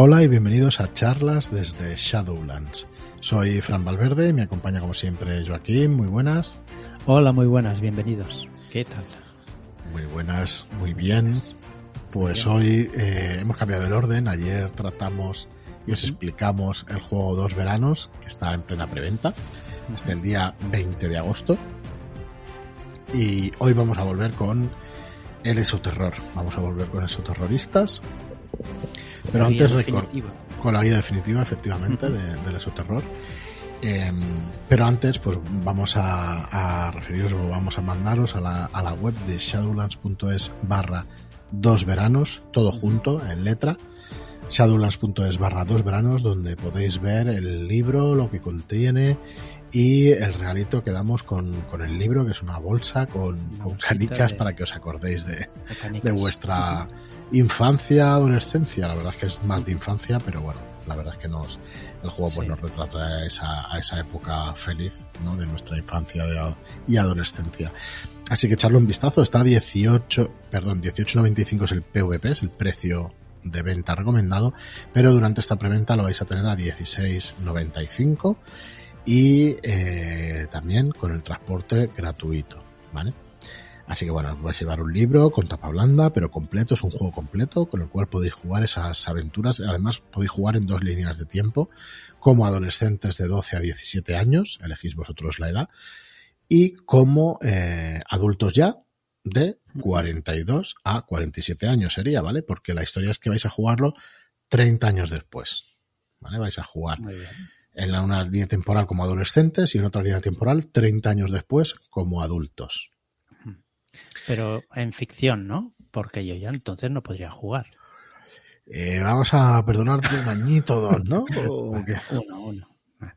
Hola y bienvenidos a charlas desde Shadowlands. Soy Fran Valverde y me acompaña como siempre Joaquín. Muy buenas. Hola, muy buenas, bienvenidos. ¿Qué tal? Muy buenas, muy bien. Pues hoy eh, hemos cambiado el orden. Ayer tratamos y os explicamos el juego Dos Veranos, que está en plena preventa, hasta el día 20 de agosto. Y hoy vamos a volver con el Esoterror. Vamos a volver con Esoterroristas. Pero La antes definitiva. con la guía definitiva, efectivamente, de- del Esoterror. Em, pero antes, pues vamos a, a referiros o vamos a mandaros a la, a la web de shadowlands.es barra dos veranos, todo junto, en letra. Shadowlands.es barra dos veranos, donde podéis ver el libro, lo que contiene y el regalito que damos con, con el libro, que es una bolsa con, Una con bolsita canicas de- para que os acordéis de, de vuestra infancia, adolescencia. La verdad es que es más de infancia, pero bueno, la verdad es que nos, el juego pues nos retrata a esa, a esa época feliz, ¿no? De nuestra infancia de- y adolescencia. Así que echarle un vistazo, está a 18, perdón, 18.95 es el PVP, es el precio de venta recomendado, pero durante esta preventa lo vais a tener a 16.95 y eh, también con el transporte gratuito, ¿vale? Así que bueno, os vais a llevar un libro con tapa blanda, pero completo, es un juego completo con el cual podéis jugar esas aventuras. Además, podéis jugar en dos líneas de tiempo, como adolescentes de 12 a 17 años, elegís vosotros la edad, y como eh, adultos ya de 42 a 47 años sería, ¿vale? Porque la historia es que vais a jugarlo 30 años después, ¿vale? Vais a jugar en una línea temporal como adolescentes y en otra línea temporal 30 años después como adultos. Pero en ficción, ¿no? Porque yo ya entonces no podría jugar. Eh, vamos a perdonarte un añito o dos, ¿no? ¿O qué? Uno, uno.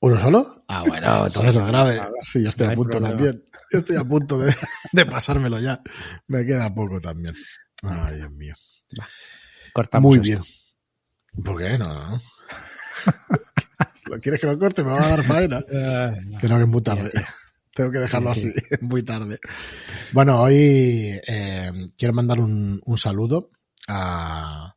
¿Uno solo? Ah, bueno, entonces lo grave. Sí, yo estoy No a punto problema. también. Yo estoy a punto de, de pasármelo ya. Me queda poco también. Ay, Dios mío. Cortamos Muy esto. bien. ¿Por qué no? no? ¿Lo quieres que lo corte? Me va a dar faena. Eh, no. Que no, que es muy tarde. Tengo que dejarlo Sí, así, muy tarde. Bueno, hoy eh, quiero mandar un, un saludo a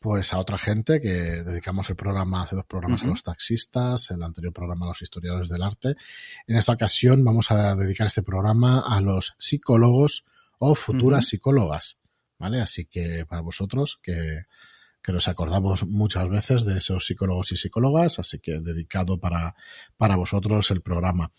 pues a otra gente que dedicamos el programa, hace dos programas a los taxistas, el anterior programa a los historiadores del arte. En esta ocasión vamos a dedicar este programa a los psicólogos o futuras psicólogas, ¿vale? Así que para vosotros que, que nos acordamos muchas veces de esos psicólogos y psicólogas, así que dedicado para, para vosotros el programa.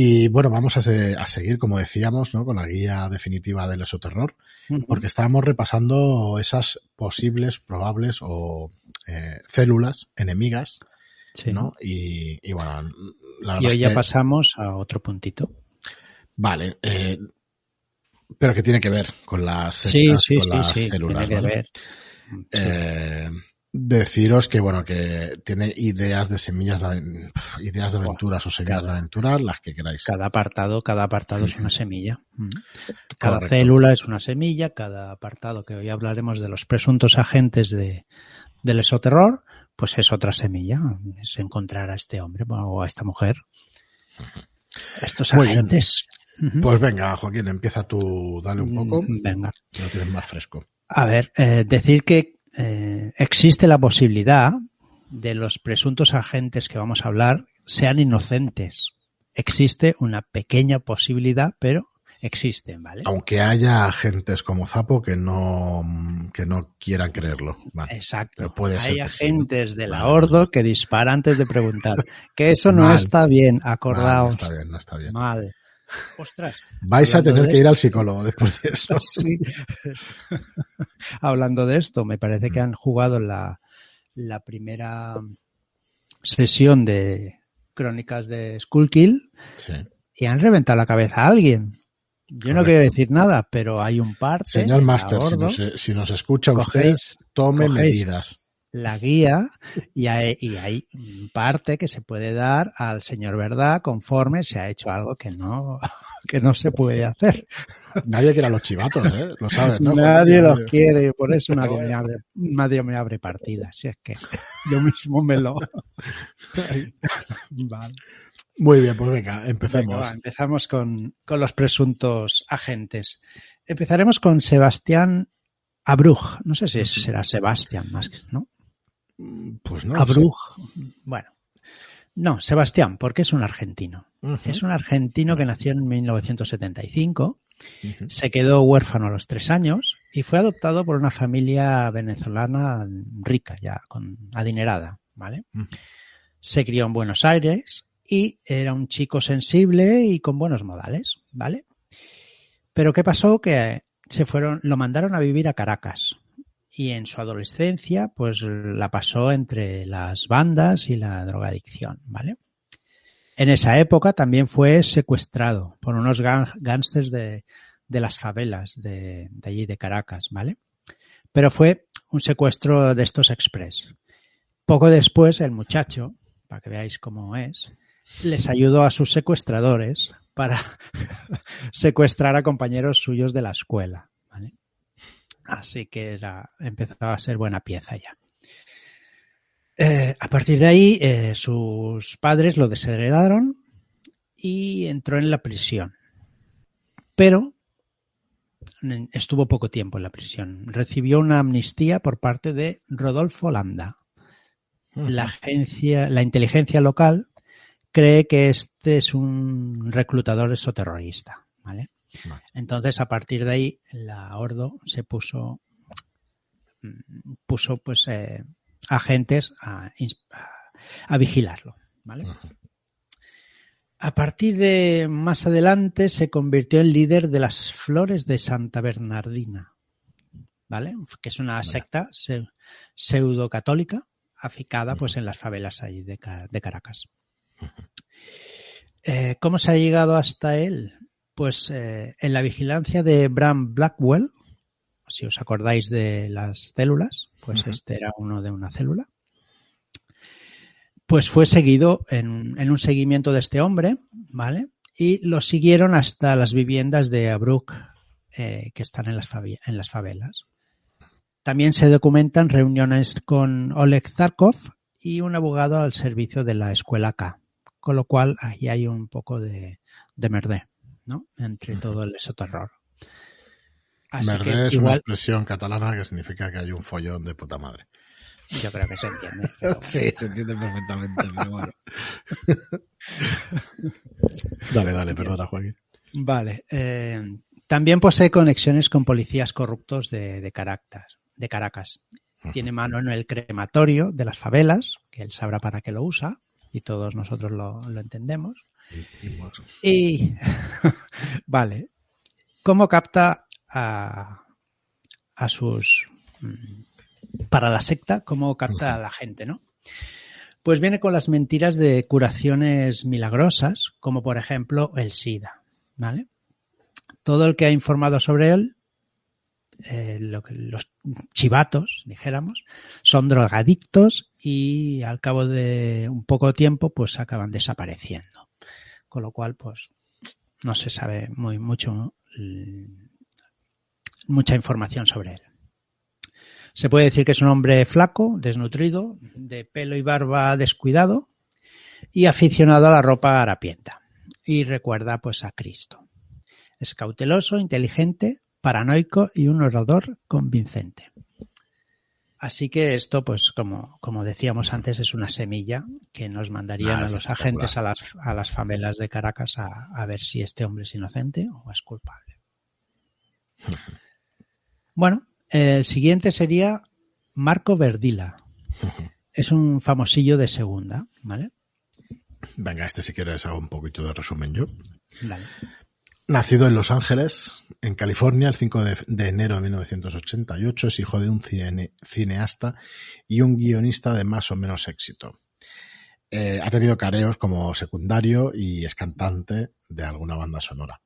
Y bueno, vamos a, se- a seguir, como decíamos, ¿no? con la guía definitiva del esoterror, Ujú. porque estábamos repasando esas posibles, probables o eh, células enemigas, Sí. ¿no? Y, y bueno, la verdad Y hoy ya que- pasamos a otro puntito. Vale, eh, pero que tiene que ver con las, Sí, sí, con sí, las sí. células, Tiene que ¿vale? ver. Sí. Eh, deciros que bueno que tiene ideas de semillas de, ideas de aventuras o semillas de cada- aventura las que queráis Cada apartado, cada apartado es una semilla. Mm. Cada Correcto. célula es una semilla, cada apartado que hoy hablaremos de los presuntos agentes de, del esoterror, pues es otra semilla. Es encontrar a este hombre o a esta mujer. Estos Muy agentes. Pues venga Joaquín empieza tú dale un poco Mm, Venga. lo tienes más fresco A ver, eh, decir que eh, existe la posibilidad de los presuntos agentes que vamos a hablar sean inocentes. Existe una pequeña posibilidad, pero existen, ¿vale? aunque haya agentes como Zapo que no que no quieran creerlo vale. Exacto. Pero puede ser Hay que sí, ¿no? agentes de la Vale, Ordo que disparan antes de preguntar. Que eso no Mal. está bien, Vale, no acordaos. está bien no está bien Mal. Ostras. vais a tener que ir al psicólogo después de eso Sí. Hablando de esto, me parece que han jugado la, la primera sesión de Crónicas de Skullkill Sí. y han reventado la cabeza a alguien. Yo no quiero decir nada, pero hay un parte. señor Master si nos, si nos escucha usted cogéis tome cogéis- medidas la guía y hay, y hay parte que se puede dar al señor verdad conforme se ha hecho algo que no que no se puede hacer. nadie quiere a los chivatos eh lo sabes ¿no? Nadie los quiere y por eso nadie me abre, nadie me abre partidas. Si es que yo mismo me lo. Vale. Muy bien, pues venga, empecemos. Venga, va, empezamos con, con los presuntos agentes. Empezaremos con Sebastián Abruj, no sé si será Sebastián más, ¿no? Pues no. Abruj, bueno. No, Sebastián, porque es un argentino. Es un argentino que nació en 1975, se quedó huérfano a los tres años y fue adoptado por una familia venezolana rica, ya con adinerada, ¿vale? Se crió en Buenos Aires y era un chico sensible y con buenos modales, ¿vale? Pero ¿qué pasó? Que se fueron, lo mandaron a vivir a Caracas. Y en su adolescencia, pues la pasó entre las bandas y la drogadicción, ¿vale? En esa época también fue secuestrado por unos gángsters de, de, las favelas de, de, allí de Caracas, ¿vale? Pero fue un secuestro de estos express. Poco después, el muchacho, para que veáis cómo es, les ayudó a sus secuestradores para secuestrar a compañeros suyos de la escuela. Así que era, empezaba a ser buena pieza ya. Eh, a partir de ahí, eh, sus padres lo desheredaron y entró en la prisión. Pero estuvo poco tiempo en la prisión. Recibió una amnistía por parte de Rodolfo Landa. La agencia, la inteligencia local cree que este es un reclutador exoterrorista, ¿vale? Vale. Entonces, a partir de ahí, la Ordo se puso, puso pues eh, agentes a, a, a, vigilarlo, ¿vale? Uh -huh. A partir de más adelante se convirtió en líder de las Flores de Santa Bernardina, ¿vale? Que es una vale. secta pseudo católica aficada pues en las favelas ahí de, de Caracas. Eh, ¿Cómo se ha llegado hasta él? Pues eh, en la vigilancia de Bram Blackwell, si os acordáis de las células, pues uh -huh. este era uno de una célula. Pues fue seguido en, en, un seguimiento de este hombre, ¿vale? Y lo siguieron hasta las viviendas de Abruk, eh, que están en las, en las favelas. También se documentan reuniones con Oleg Zarkov y un abogado al servicio de la escuela K con lo cual ahí hay un poco de, de merdé, ¿no? Entre todo el esoterror. Así que, es igual, una expresión catalana que significa que hay un follón de puta madre. Yo creo que se entiende. Pero... sí, se entiende perfectamente, pero bueno. dale, dale, perdona, Joaquín. Vale. Eh, también posee conexiones con policías corruptos de, de Caracas. De Caracas. Tiene mano en el crematorio de las favelas, que él sabrá para qué lo usa y todos nosotros lo, lo entendemos. Y, vale, ¿cómo capta a, a sus... Mm, para la secta, cómo capta a la gente, ¿no? Pues viene con las mentiras de curaciones milagrosas, como por ejemplo el SIDA, ¿vale? Todo el que ha informado sobre él eh, los chivatos, dijéramos, son drogadictos y al cabo de un poco tiempo pues acaban desapareciendo. Con lo cual pues no se sabe muy mucho mucha información sobre él. Se puede decir que es un hombre flaco, desnutrido, de pelo y barba descuidado y aficionado a la ropa harapienta. Y recuerda pues a Cristo. Es cauteloso, inteligente, paranoico y un orador convincente. Así que esto, pues como, como decíamos antes, es una semilla que nos mandarían ah, a los agentes a las, a las favelas de Caracas a, a, ver si este hombre es inocente o es culpable. bueno, el siguiente sería Marco Verdila. es un famosillo de segunda, ¿vale? Venga, este si quieres hago un poquito de resumen yo. Dale. Nacido en Los Ángeles, en California, el 5 de, de, enero de 1988, es hijo de un cine, cineasta y un guionista de más o menos éxito. Eh, ha tenido careos como secundario y es cantante de alguna banda sonora.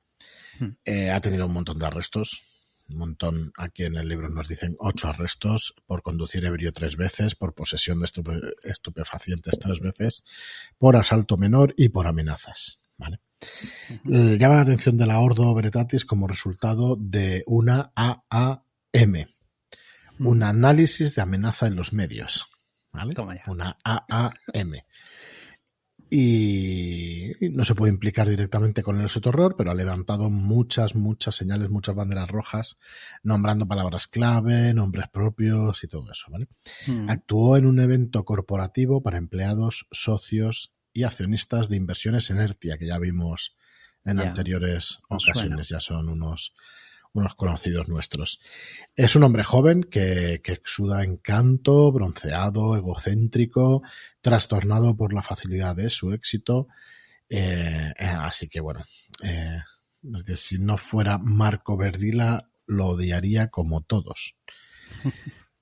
Hmm. Eh, ha tenido un montón de arrestos, un montón, aquí en el libro nos dicen ocho arrestos por conducir ebrio tres veces, por posesión de estupe, estupefacientes tres veces, por asalto menor y por amenazas. ¿Vale? Uh-huh. llama la atención de la Ordo Veritatis como resultado de una AAM, un análisis de amenaza en los medios. ¿vale? Una AAM. y no se puede implicar directamente con el sotorror, pero ha levantado muchas, muchas señales, muchas banderas rojas, nombrando palabras clave, nombres propios y todo eso, ¿vale? Mm. Actuó en un evento corporativo para empleados, socios y accionistas de inversiones Enertia, que ya vimos en anteriores nos ocasiones, ya son unos, unos conocidos nuestros. Es un hombre joven que, que exuda encanto, bronceado, egocéntrico, trastornado por la facilidad de su éxito. Eh, eh, así que bueno, eh, si no fuera Marco Verdila, lo odiaría como todos.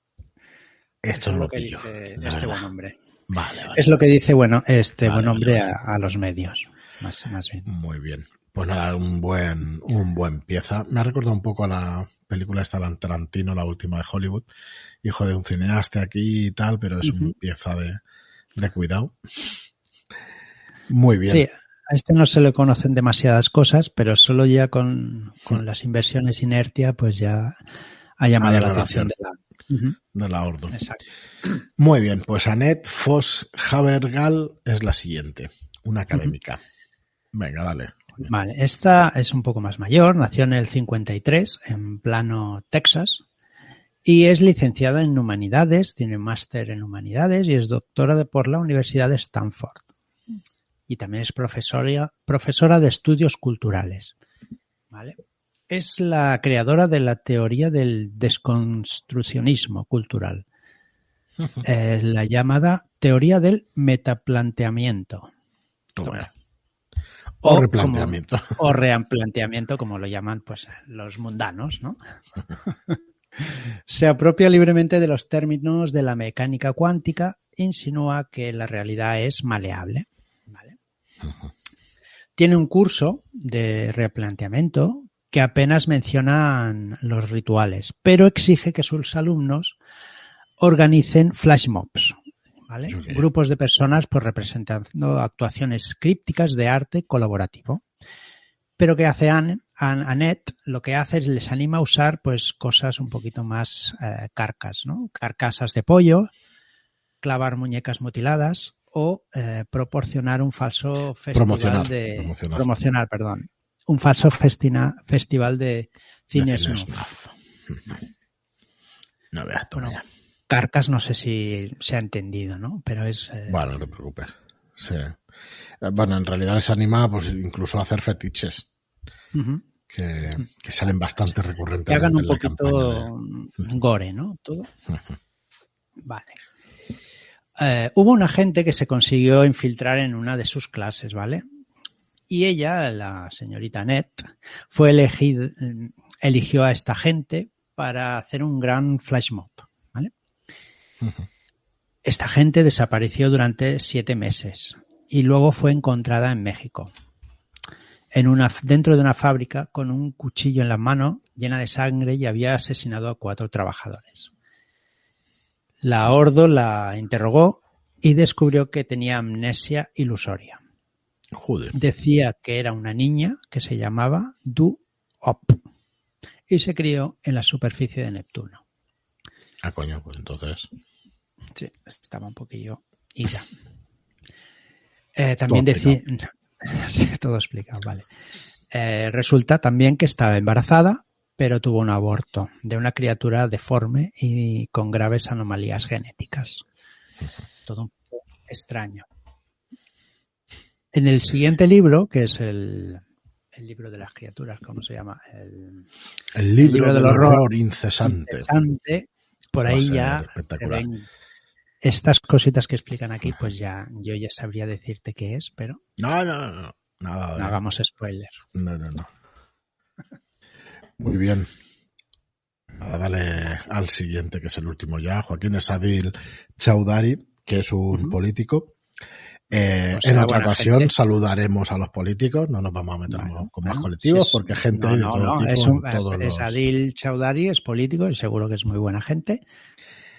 Esto es lo que yo. dice este verdad. buen hombre. Vale, vale. Es lo que dice, bueno, este Vale, buen hombre vale. A, a los medios, más, más bien. Muy bien. Pues nada, un buen, un buen pieza. Me ha recordado un poco a la película esta de Tarantino, la última de Hollywood. Hijo de un cineasta aquí y tal, pero es una Ujú. pieza de, de cuidado. Muy bien. Sí, a este no se le conocen demasiadas cosas, pero solo ya con, con las inversiones inertia, pues ya ha llamado la relación. atención de la. De la Ordo. Exacto. Muy bien, pues Annette Foss Havergal es la siguiente. Una académica. Venga, dale. Vale, esta es un poco más mayor, nació en el 53 en Plano, Texas, y es licenciada en Humanidades, tiene máster en Humanidades y es doctora de, por la Universidad de Stanford. Y también es profesora, profesora de estudios culturales. ¿Vale? Es la creadora de la teoría del desconstruccionismo cultural, eh, la llamada teoría del metaplanteamiento. Toma. O O replanteamiento. o replanteamiento, como lo llaman pues los mundanos, ¿no? Se apropia libremente de los términos de la mecánica cuántica, insinúa que la realidad es maleable. ¿vale? Tiene un curso de replanteamiento que apenas mencionan los rituales, pero exige que sus alumnos organicen flash mobs, ¿vale? Grupos de personas pues representando actuaciones crípticas de arte colaborativo. Pero que hace Anne, Ann- Annette, lo que hace es les anima a usar pues cosas un poquito más eh, carcas, ¿no? Carcasas de pollo, clavar muñecas mutiladas o eh, proporcionar un falso festival Promocionar, de promocionar. promocionar, perdón, un falso festina- festival de cine snuff. snuff. No veas tú. Bueno, Carcas no sé si se ha entendido, ¿no? Pero es eh, Bueno, no te preocupes. Sí. Eh, Bueno, en realidad les anima pues incluso a hacer fetiches que, que salen bastante que recurrentemente hagan un poquito campaña gore, ¿no? Todo. Vale. Eh, hubo una gente que se consiguió infiltrar en una de sus clases, ¿vale? Y ella, la señorita Annette, fue elegida, eligió a esta gente para hacer un gran flash mob. Esta gente desapareció durante siete meses y luego fue encontrada en México, en una, dentro de una fábrica con un cuchillo en la mano llena de sangre y había asesinado a cuatro trabajadores. La Ordo la interrogó y descubrió que tenía amnesia ilusoria. Joder. Decía que era una niña que se llamaba Du Op y se crió en la superficie de Neptuno. Ah, coño, pues entonces. Sí, estaba un poquillo ida. Eh, también decía. Sí, todo explicado, vale. Eh, resulta también que estaba embarazada, pero tuvo un aborto de una criatura deforme y con graves anomalías genéticas. Todo un poco extraño. En el siguiente libro, que es el, el libro de las criaturas, ¿cómo se llama? El, El libro, libro del del horror, horror incesante. Por a ahí ya ven estas cositas que explican aquí, pues ya yo ya sabría decirte qué es, pero No, no, no. No hagamos spoiler. No, no, no. Muy bien. Nada, dale al siguiente, que es el último ya. Joaquín Esadil Chaudari, que es un político. Eh, Pues en otra ocasión gente. saludaremos a los políticos, no nos vamos a meter Bueno, con más bueno, colectivos, es- porque gente no, de todo no, tipo es en un, todos es los- Adil Chaudhary, es político y seguro que es muy buena gente,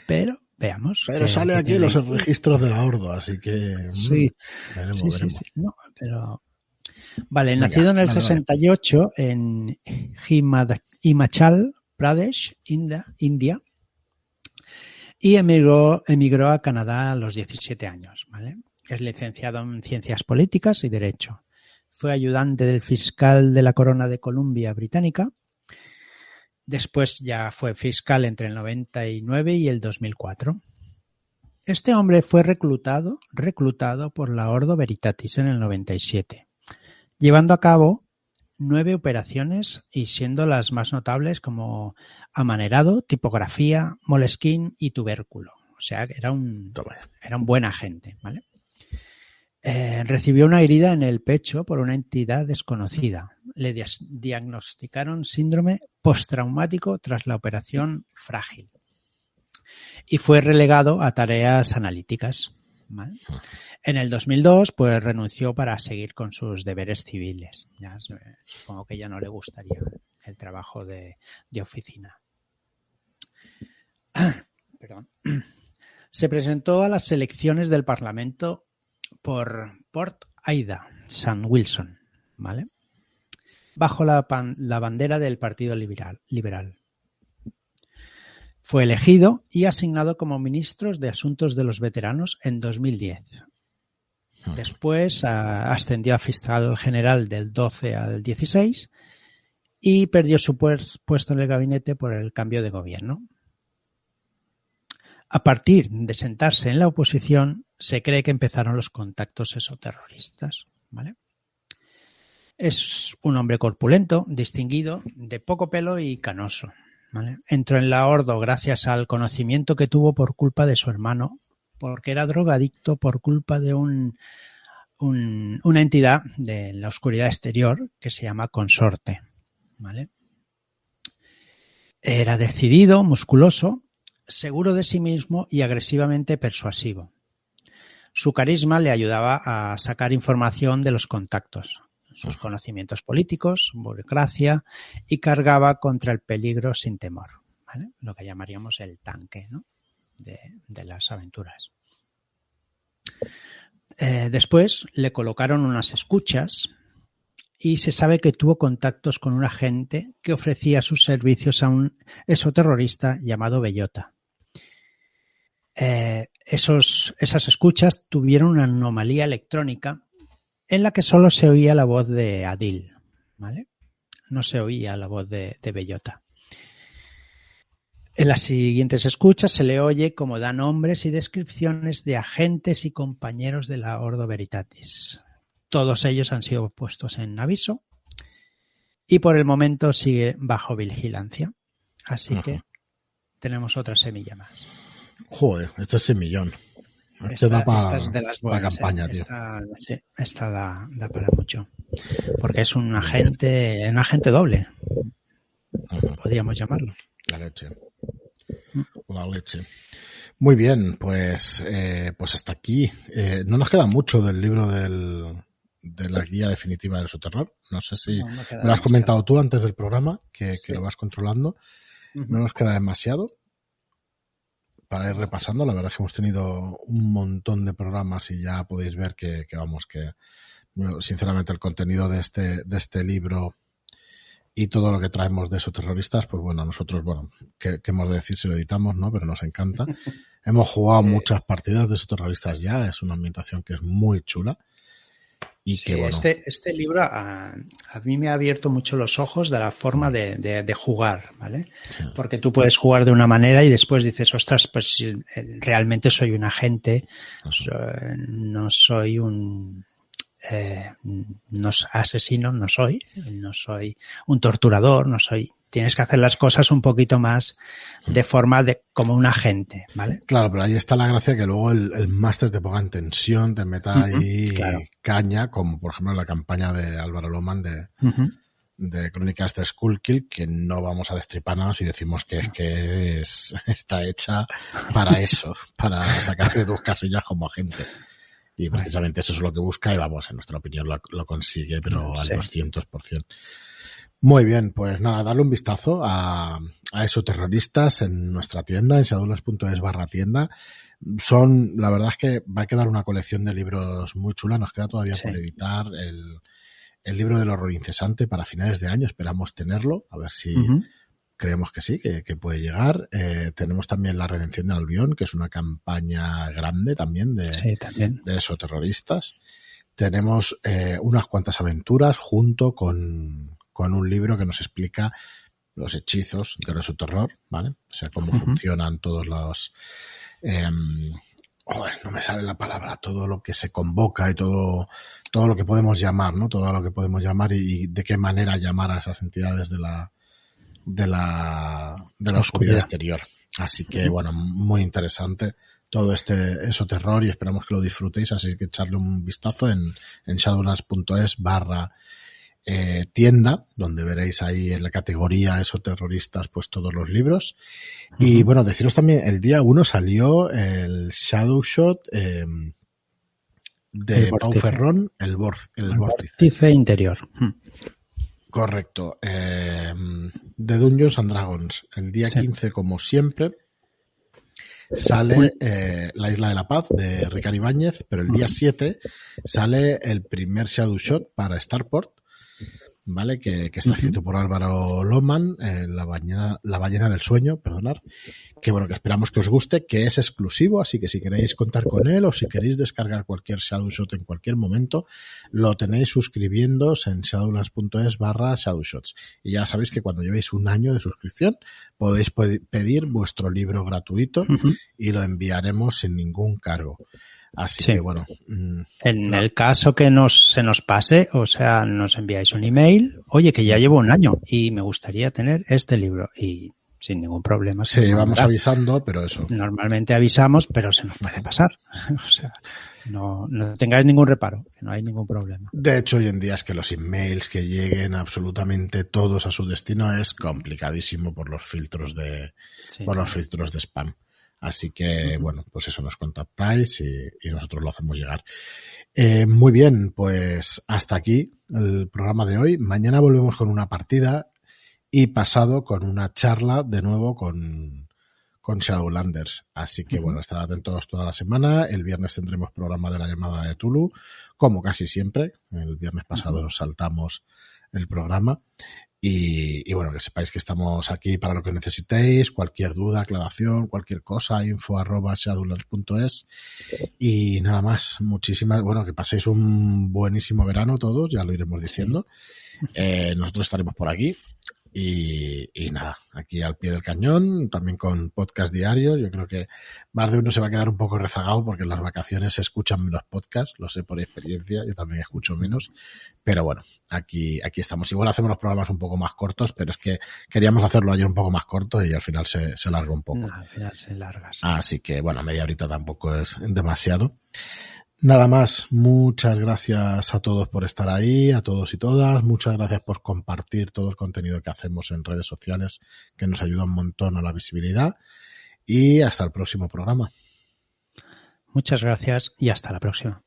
pero veamos. Pero qué- sale aquí tiene. los registros de la Ordo, así que mm, Sí, veremos, sí, sí, veremos. sí. No, pero... Vale, Venga, nacido en el dale. 68 en Himad- Himachal Pradesh, India, India y emigró, emigró a Canadá a los 17 años, ¿vale? Es licenciado en Ciencias Políticas y Derecho. Fue ayudante del fiscal de la Corona de Columbia Británica. Después ya fue fiscal entre el 99 y el 2004. Este hombre fue reclutado, reclutado por la Ordo Veritatis en el 97, llevando a cabo nueve operaciones y siendo las más notables como amanerado, tipografía, molesquín y tubérculo. O sea, era un, era un buen agente, ¿vale? Eh, recibió una herida en el pecho por una entidad desconocida. Le diagnosticaron síndrome postraumático tras la operación frágil y fue relegado a tareas analíticas. En el 2002, pues renunció para seguir con sus deberes civiles. Ya, supongo que ya no le gustaría el trabajo de, oficina. Perdón. Se presentó a las elecciones del Parlamento por Port Aida, San Wilson, ¿vale? Bajo la, la bandera del Partido Liberal. liberal. Fue elegido y asignado como ministro de Asuntos de los Veteranos en 2010. Después ascendió a fiscal general del 12 al 16 y perdió su puesto en el gabinete por el cambio de gobierno. A partir de sentarse en la oposición, se cree que empezaron los contactos exoterroristas. ¿vale? Es un hombre corpulento, distinguido, de poco pelo y canoso. Entró en la Ordo gracias al conocimiento que tuvo por culpa de su hermano, porque era drogadicto por culpa de un, una entidad de la oscuridad exterior que se llama consorte. Era decidido, musculoso, seguro de sí mismo y agresivamente persuasivo. Su carisma le ayudaba a sacar información de los contactos, sus conocimientos políticos, burocracia y cargaba contra el peligro sin temor, ¿vale? lo que llamaríamos el tanque ¿no? de, las aventuras. Eh, después le colocaron unas escuchas y se sabe que tuvo contactos con un agente que ofrecía sus servicios a un exoterrorista llamado Bellota. Eh, esos, esas escuchas tuvieron una anomalía electrónica en la que solo se oía la voz de Adil, ¿vale? No se oía la voz de, Bellota. En las siguientes escuchas se le oye como da nombres y descripciones de agentes y compañeros de la Ordo Veritatis. Todos ellos han sido puestos en aviso y por el momento sigue bajo vigilancia. Así que tenemos otra semilla más. Joder, este es semillón. Esta, es de las buenas, ¿eh? campaña, Esta, sí, esta da, para mucho. Porque es un agente, un agente doble. Podríamos llamarlo. La leche. La leche. Muy bien, pues, eh, pues hasta aquí. Eh, no nos queda mucho del libro del, de la guía definitiva del soterror. No sé si me lo has comentado tú antes del programa, que, lo vas controlando. No nos queda demasiado para ir repasando. La verdad es que hemos tenido un montón de programas y ya podéis ver que, vamos, que sinceramente el contenido de este, de este libro y todo lo que traemos de esos terroristas, pues bueno, nosotros, bueno, ¿qué, hemos de decir si lo editamos, no? Pero nos encanta. hemos jugado muchas partidas de esos terroristas ya, es una ambientación que es muy chula este, este libro a, mí me ha abierto mucho los ojos de la forma de, jugar, ¿vale? Porque tú puedes jugar de una manera y después dices, ostras, pues realmente soy un agente, no soy un eh, no, asesino, no soy, no soy un torturador, no soy tienes que hacer las cosas un poquito más de forma de como un agente, ¿vale? Claro, pero ahí está la gracia que luego el, máster te ponga en tensión, te meta ahí caña, como por ejemplo la campaña de Álvaro Loman de, de Crónicas de Skullkill, que no vamos a destripar nada si decimos que, que es, está hecha para eso, para sacarte tus casillas como agente. Y precisamente eso es lo que busca y vamos, en nuestra opinión lo, consigue, pero al 200%. Muy bien, pues nada, darle un vistazo a, a esos terroristas en nuestra tienda, en shadulas.es barra tienda. Son, la verdad es que va a quedar una colección de libros muy chula. Nos queda todavía por editar el, el libro del horror incesante para finales de año. Esperamos tenerlo, a ver si creemos que sí, que, puede llegar. Eh, tenemos también la redención de Albión, que es una campaña grande también de, también. de esos terroristas. Tenemos eh, unas cuantas aventuras junto con, con un libro que nos explica los hechizos de su terror, ¿vale? O sea, cómo funcionan todos los... Eh, no me sale la palabra, todo lo que se convoca y todo, todo lo que podemos llamar, ¿no? Todo lo que podemos llamar y, de qué manera llamar a esas entidades de la, de la, de la oscuridad exterior. Así que, bueno, muy interesante todo este eso terror y esperamos que lo disfrutéis, así que echarle un vistazo en, en shadowlands.es barra eh, tienda, donde veréis ahí en la categoría eso terroristas pues todos los libros. Y bueno, deciros también, el día uno salió el Shadow Shot eh, de Pau Ferrón, el, el, vórtice. interior. Correcto. Eh, de Dungeons and Dragons. El día 15, como siempre, sale eh, La Isla de la Paz de Ricardo Ibáñez, pero el día 7 sale el primer Shadow Shot para Starport, ¿vale? Que, que está escrito por Álvaro Loman, eh, la, ballena, la ballena del sueño, perdonar, que bueno, que esperamos que os guste, que es exclusivo, así que si queréis contar con él o si queréis descargar cualquier Shadowshot en cualquier momento, lo tenéis suscribiéndose en shadowlands.es barra Shadowshots. Y ya sabéis que cuando llevéis un año de suscripción, podéis pedir vuestro libro gratuito y lo enviaremos sin ningún cargo. Así que bueno. Mm, en el caso que nos, se nos pase, o sea, nos enviáis un email, oye, que ya llevo un año y me gustaría tener este libro y sin ningún problema. Sí, vamos avisando, pero eso. Normalmente avisamos, pero se nos puede pasar. o sea, no, no tengáis ningún reparo, que no hay ningún problema. De hecho, hoy en día es que los emails que lleguen absolutamente todos a su destino es complicadísimo por los filtros de, por los filtros de spam. Así que, bueno, pues eso nos contactáis y, nosotros lo hacemos llegar. Eh, muy bien, pues hasta aquí el programa de hoy. Mañana volvemos con una partida y pasado con una charla de nuevo con, con Shadowlanders. Así que bueno, estad atentos toda la semana. El viernes tendremos programa de la llamada de Tulu, como casi siempre. El viernes pasado saltamos el programa. Y, bueno, que sepáis que estamos aquí para lo que necesitéis, cualquier duda, aclaración, cualquier cosa, info arroba shadowlands.es. Y nada más, muchísimas, bueno, que paséis un buenísimo verano todos, ya lo iremos diciendo. Eh, nosotros estaremos por aquí. Y, nada, aquí al pie del cañón, también con podcast diarios. Yo creo que más de uno se va a quedar un poco rezagado porque en las vacaciones se escuchan menos podcasts, lo sé por experiencia, yo también escucho menos. Pero bueno, aquí, aquí estamos. Igual hacemos los programas un poco más cortos, pero es que queríamos hacerlo ayer un poco más corto y al final se, se larga un poco. al final se larga. Así que bueno, media horita tampoco es demasiado. Nada más, muchas gracias a todos por estar ahí, a todos y todas, muchas gracias por compartir todo el contenido que hacemos en redes sociales, que nos ayuda un montón a la visibilidad y hasta el próximo programa. Muchas gracias y hasta la próxima.